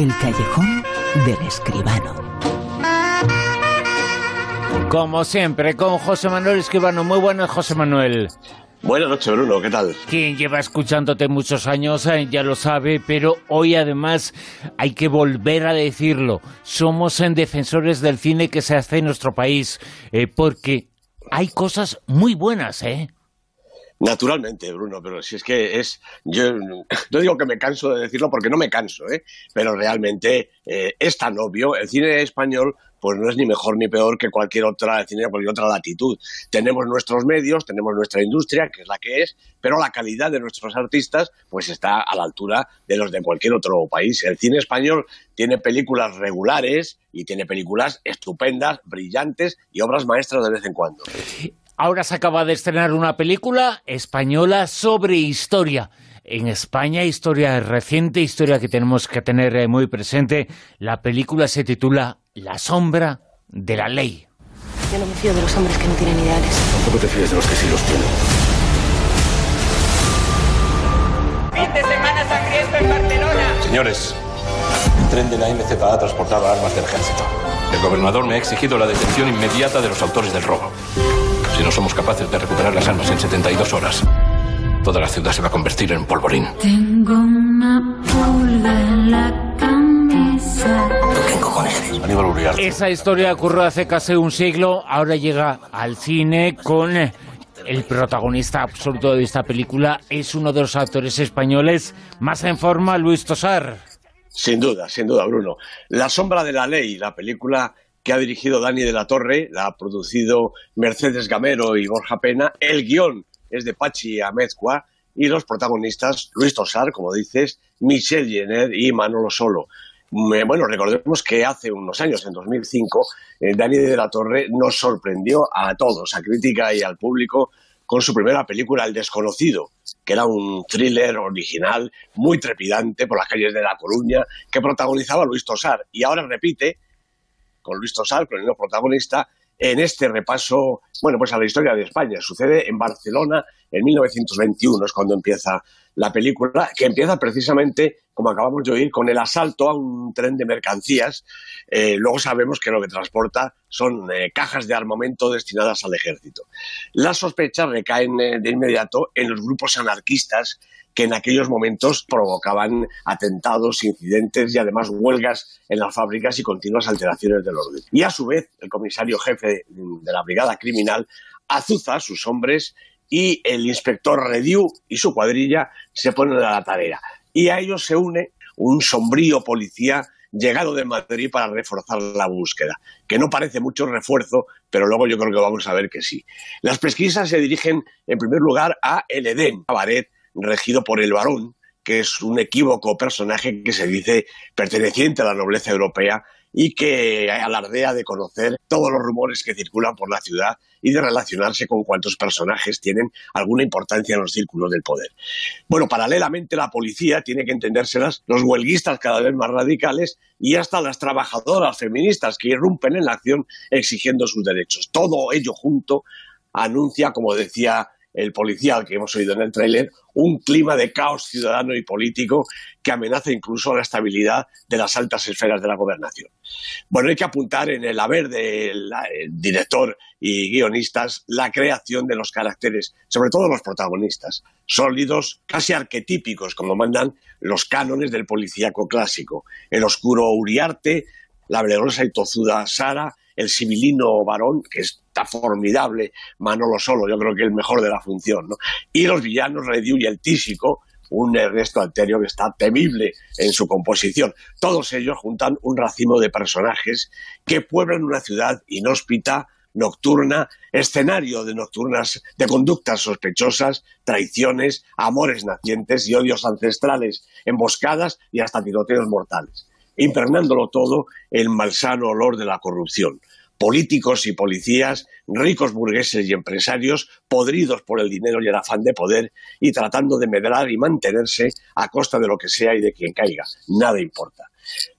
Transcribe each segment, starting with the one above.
El callejón del escribano. Como siempre, con José Manuel Escribano. Muy buenas, José Manuel. Buenas noches, Bruno, ¿qué tal? Quien lleva escuchándote muchos años eh, ya lo sabe, pero hoy además hay que volver a decirlo. Somos en defensores del cine que se hace en nuestro país, eh, porque hay cosas muy buenas, ¿eh? Naturalmente, Bruno, pero si es que es. Yo no digo que me canso de decirlo porque no me canso, ¿eh? pero realmente eh, es tan obvio. El cine español pues no es ni mejor ni peor que cualquier otra cine cualquier otra latitud. Tenemos nuestros medios, tenemos nuestra industria, que es la que es, pero la calidad de nuestros artistas pues está a la altura de los de cualquier otro país. El cine español tiene películas regulares y tiene películas estupendas, brillantes y obras maestras de vez en cuando. Ahora se acaba de estrenar una película española sobre historia. En España, historia reciente, historia que tenemos que tener eh, muy presente. La película se titula La sombra de la ley. Yo no me fío de los hombres que no tienen ideales. Tampoco te fíes de los que sí los tienen. Fin de semana sangriento en Barcelona. Señores, el tren de la MZA transportaba armas del ejército. El gobernador me ha exigido la detención inmediata de los autores del robo. Si no somos capaces de recuperar las armas en 72 horas, toda la ciudad se va a convertir en polvorín. Tengo una pulga en la camisa. ¿Quién cojones eres? Aníbal Uriarte. Esa historia ocurrió hace casi un siglo, ahora llega al cine con el protagonista absoluto de esta película, es uno de los actores españoles más en forma, Luis Tosar. Sin duda, sin duda, Bruno. La sombra de la ley, la película que ha dirigido Dani de la Torre, la ha producido Mercedes Gamero y Borja Pena. El guion es de Pachi Amezcua y los protagonistas, Luis Tosar, como dices, Michelle Jenner y Manolo Solo. Bueno, recordemos que hace unos años, en 2005, eh, Dani de la Torre nos sorprendió a todos, a crítica y al público, con su primera película, El Desconocido, que era un thriller original muy trepidante por las calles de La Coruña, que protagonizaba Luis Tosar. Y ahora repite con Luis Tosar, con el protagonista, en este repaso, bueno, pues a la historia de España. Sucede en Barcelona en 1921, es cuando empieza la película, que empieza precisamente, como acabamos de oír, con el asalto a un tren de mercancías. Eh, luego sabemos que lo que transporta son eh, cajas de armamento destinadas al ejército. Las sospechas recaen eh, de inmediato en los grupos anarquistas que en aquellos momentos provocaban atentados, incidentes y además huelgas en las fábricas y continuas alteraciones del orden. Y a su vez, el comisario jefe de la brigada criminal azuza a sus hombres y el inspector Rediu y su cuadrilla se ponen a la tarea. Y a ellos se une un sombrío policía llegado de Madrid para reforzar la búsqueda, que no parece mucho refuerzo, pero luego yo creo que vamos a ver que sí. Las pesquisas se dirigen en primer lugar a El Edén, cabaret regido por el varón, que es un equívoco personaje que se dice perteneciente a la nobleza europea y que alardea de conocer todos los rumores que circulan por la ciudad y de relacionarse con cuantos personajes tienen alguna importancia en los círculos del poder. Bueno, paralelamente la policía tiene que entendérselas los huelguistas cada vez más radicales y hasta las trabajadoras feministas que irrumpen en la acción exigiendo sus derechos. Todo ello junto anuncia, como decía el policía al que hemos oído en el tráiler, un clima de caos ciudadano y político que amenaza incluso la estabilidad de las altas esferas de la gobernación. Bueno, hay que apuntar en el haber del director y guionistas la creación de los caracteres, sobre todo los protagonistas, sólidos, casi arquetípicos, como mandan los cánones del policíaco clásico. El oscuro Uriarte, la valerosa y tozuda Sara, el civilino varón, que está formidable, Manolo Solo, yo creo que el mejor de la función, ¿no? Y los villanos Rediu y el Tísico, un Ernesto Alterio que está temible en su composición. Todos ellos juntan un racimo de personajes que pueblan una ciudad inhóspita, nocturna, escenario de nocturnas, de conductas sospechosas, traiciones, amores nacientes y odios ancestrales, emboscadas y hasta tiroteos mortales impernándolo todo el malsano olor de la corrupción. Políticos y policías, ricos burgueses y empresarios, podridos por el dinero y el afán de poder y tratando de medrar y mantenerse a costa de lo que sea y de quien caiga. Nada importa.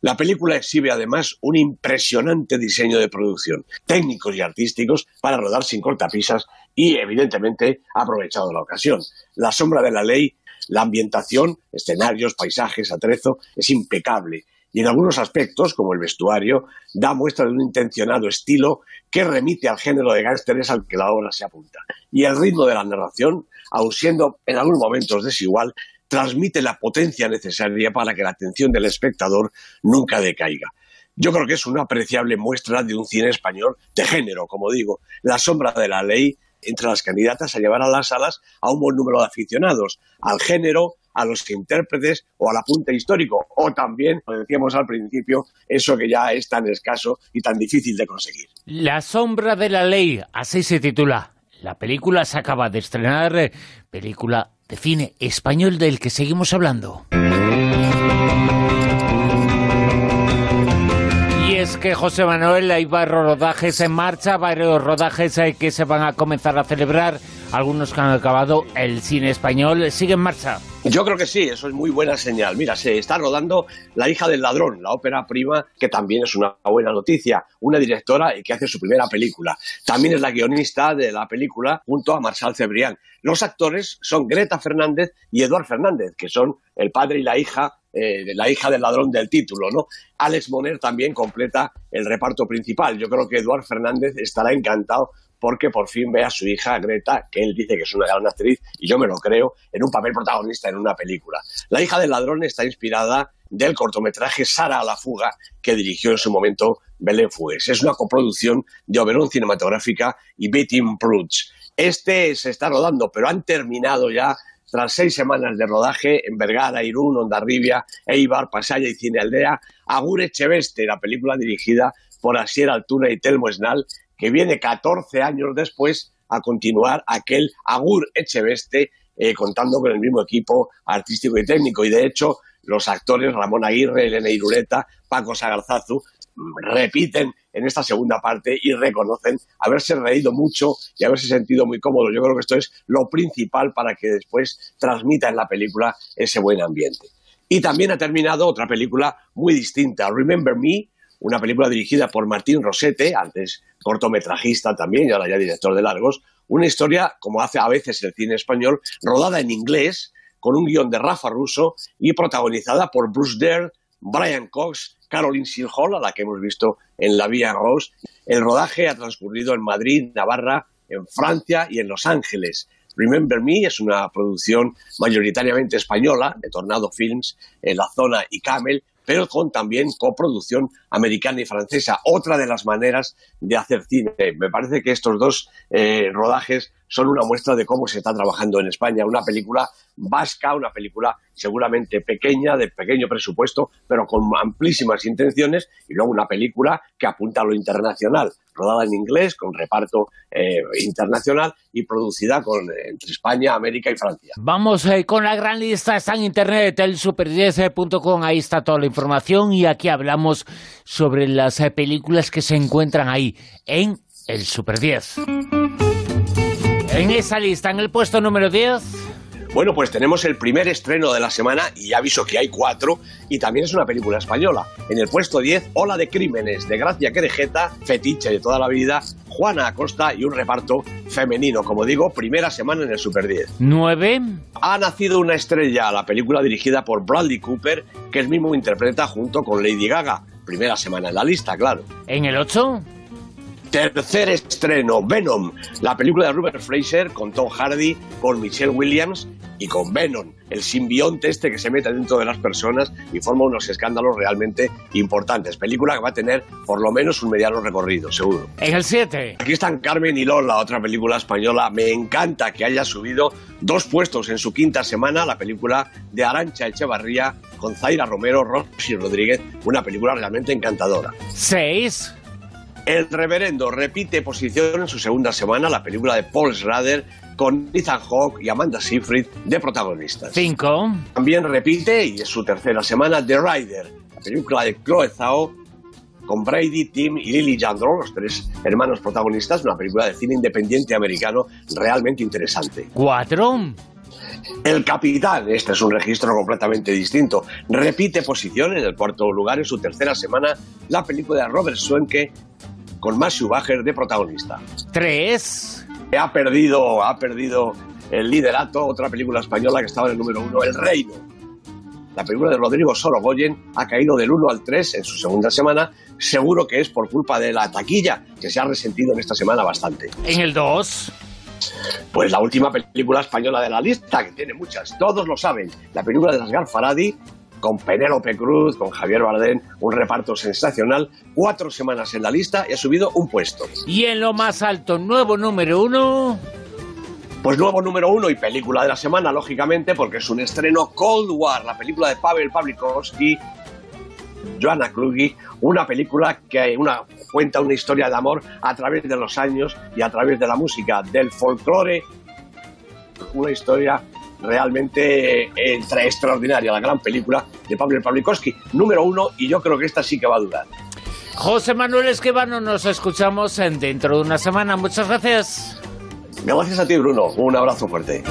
La película exhibe además un impresionante diseño de producción, técnicos y artísticos para rodar sin cortapisas y, evidentemente, ha aprovechado la ocasión. La sombra de la ley, la ambientación, escenarios, paisajes, atrezo, es impecable y en algunos aspectos, como el vestuario, da muestra de un intencionado estilo que remite al género de gángsteres al que la obra se apunta. Y el ritmo de la narración, aun siendo en algunos momentos desigual, transmite la potencia necesaria para que la atención del espectador nunca decaiga. Yo creo que es una apreciable muestra de un cine español de género, como digo. La sombra de la ley entre las candidatas a llevar a las salas a un buen número de aficionados, al género, a los intérpretes o al apunte histórico, o también, como decíamos al principio, eso que ya es tan escaso y tan difícil de conseguir. La sombra de la ley, así se titula. La película se acaba de estrenar, eh, película de cine español del que seguimos hablando. Y es que José Manuel, hay varios rodajes en marcha, varios rodajes eh, que se van a comenzar a celebrar, algunos que han acabado, el cine español sigue en marcha. Yo creo que sí, eso es muy buena señal. Mira, se está rodando La hija del ladrón, la ópera prima, que también es una buena noticia. Una directora que hace su primera película. También es la guionista de la película junto a Marshall Cebrián. Los actores son Greta Fernández y Eduard Fernández, que son el padre y la hija eh, la hija del ladrón del título, ¿no? Alex Moner también completa el reparto principal. Yo creo que Eduard Fernández estará encantado porque por fin ve a su hija Greta, que él dice que es una gran actriz, y yo me lo creo, en un papel protagonista en una película. La hija del ladrón está inspirada del cortometraje Sara a la fuga, que dirigió en su momento Belén Fugues. Es una coproducción de Oberón Cinematográfica y Betty Pruts. Este se está rodando, pero han terminado ya tras seis semanas de rodaje en Vergara, Irún, Ondarribia, Eibar, Pasaya y Cinealdea, Agur Echeveste, la película dirigida por Asier Altuna y Telmo Esnal, que viene 14 años después a continuar aquel Agur Echeveste, eh, contando con el mismo equipo artístico y técnico. Y de hecho, los actores Ramón Aguirre, Elena Irureta, Paco Sagarzazu, repiten en esta segunda parte y reconocen haberse reído mucho y haberse sentido muy cómodos. Yo creo que esto es lo principal para que después transmita en la película ese buen ambiente. Y también ha terminado otra película muy distinta, Remember Me, una película dirigida por Martín Rosete, antes cortometrajista también y ahora ya director de largos, una historia, como hace a veces el cine español, rodada en inglés, con un guion de Rafa Russo y protagonizada por Bruce Dare, Brian Cox, Caroline Sinhall, a la que hemos visto en La Vía Rose. El rodaje ha transcurrido en Madrid, Navarra, en Francia y en Los Ángeles. Remember Me es una producción mayoritariamente española de Tornado Films en la zona y Camel, pero con también coproducción americana y francesa. Otra de las maneras de hacer cine. Me parece que estos dos eh, rodajes son una muestra de cómo se está trabajando en España. Una película vasca, una película seguramente pequeña, de pequeño presupuesto, pero con amplísimas intenciones, y luego una película que apunta a lo internacional, rodada en inglés, con reparto eh, internacional y producida con, entre España, América y Francia. Vamos eh, con la gran lista, está en internet, el super10.com, ahí está toda la información y aquí hablamos sobre las eh, películas que se encuentran ahí en el Super 10. En esa lista, en el puesto número 10... Bueno, pues tenemos el primer estreno de la semana y ya aviso que hay cuatro y también es una película española. En el puesto 10, Ola de Crímenes, de Gracia Querejeta, fetiche de toda la vida, Juana Acosta y un reparto femenino. Como digo, primera semana en el Super 10. 9. Ha nacido una estrella, la película dirigida por Bradley Cooper, que él mismo interpreta junto con Lady Gaga. Primera semana en la lista, claro. En el 8. Tercer estreno, Venom, la película de Robert Fraser con Tom Hardy, con Michelle Williams y con Venom, el simbionte este que se mete dentro de las personas y forma unos escándalos realmente importantes. Película que va a tener por lo menos un mediano recorrido, seguro. En el 7. Aquí están Carmen y Lola, otra película española. Me encanta que haya subido dos puestos en su quinta semana la película de Arancha Echevarría con Zaira Romero, Rosy Rodríguez, una película realmente encantadora. 6. El reverendo repite posición en su segunda semana la película de Paul Schrader con Ethan Hawke y Amanda Seyfried de protagonistas. 5. También repite, y es su tercera semana, The Rider, la película de Chloe Zhao con Brady, Tim y Lily Jandro, los tres hermanos protagonistas, una película de cine independiente americano realmente interesante. 4. El Capitán, este es un registro completamente distinto, repite posición en el cuarto lugar en su tercera semana la película de Robert Schwenke con Matthew Bacher de protagonista. 3. Ha perdido, ha perdido el liderato, otra película española que estaba en el número uno, El Reino. la película de Rodrigo Sorogoyen ha caído del 1 al 3 en su segunda semana. Seguro que es por culpa de la taquilla, que se ha resentido en esta semana bastante. En el 2. Pues la última película española de la lista, que tiene muchas, todos lo saben, la película de Asgar Faradi, con Penélope Cruz, con Javier Bardem, un reparto sensacional, cuatro semanas en la lista y ha subido un puesto. Y en lo más alto, nuevo número uno. Pues nuevo número uno y película de la semana, lógicamente, porque es un estreno Cold War, la película de Pavel Pawlikowski, Joanna Klugi, una película que una, cuenta una historia de amor a través de los años y a través de la música, del folclore, una historia realmente extra- extraordinaria, la gran película de Pavel Pawlikowski, número uno, y yo creo que esta sí que va a durar. José Manuel Esquivano, nos escuchamos en dentro de una semana. Muchas gracias. Gracias a ti, Bruno. Un abrazo fuerte.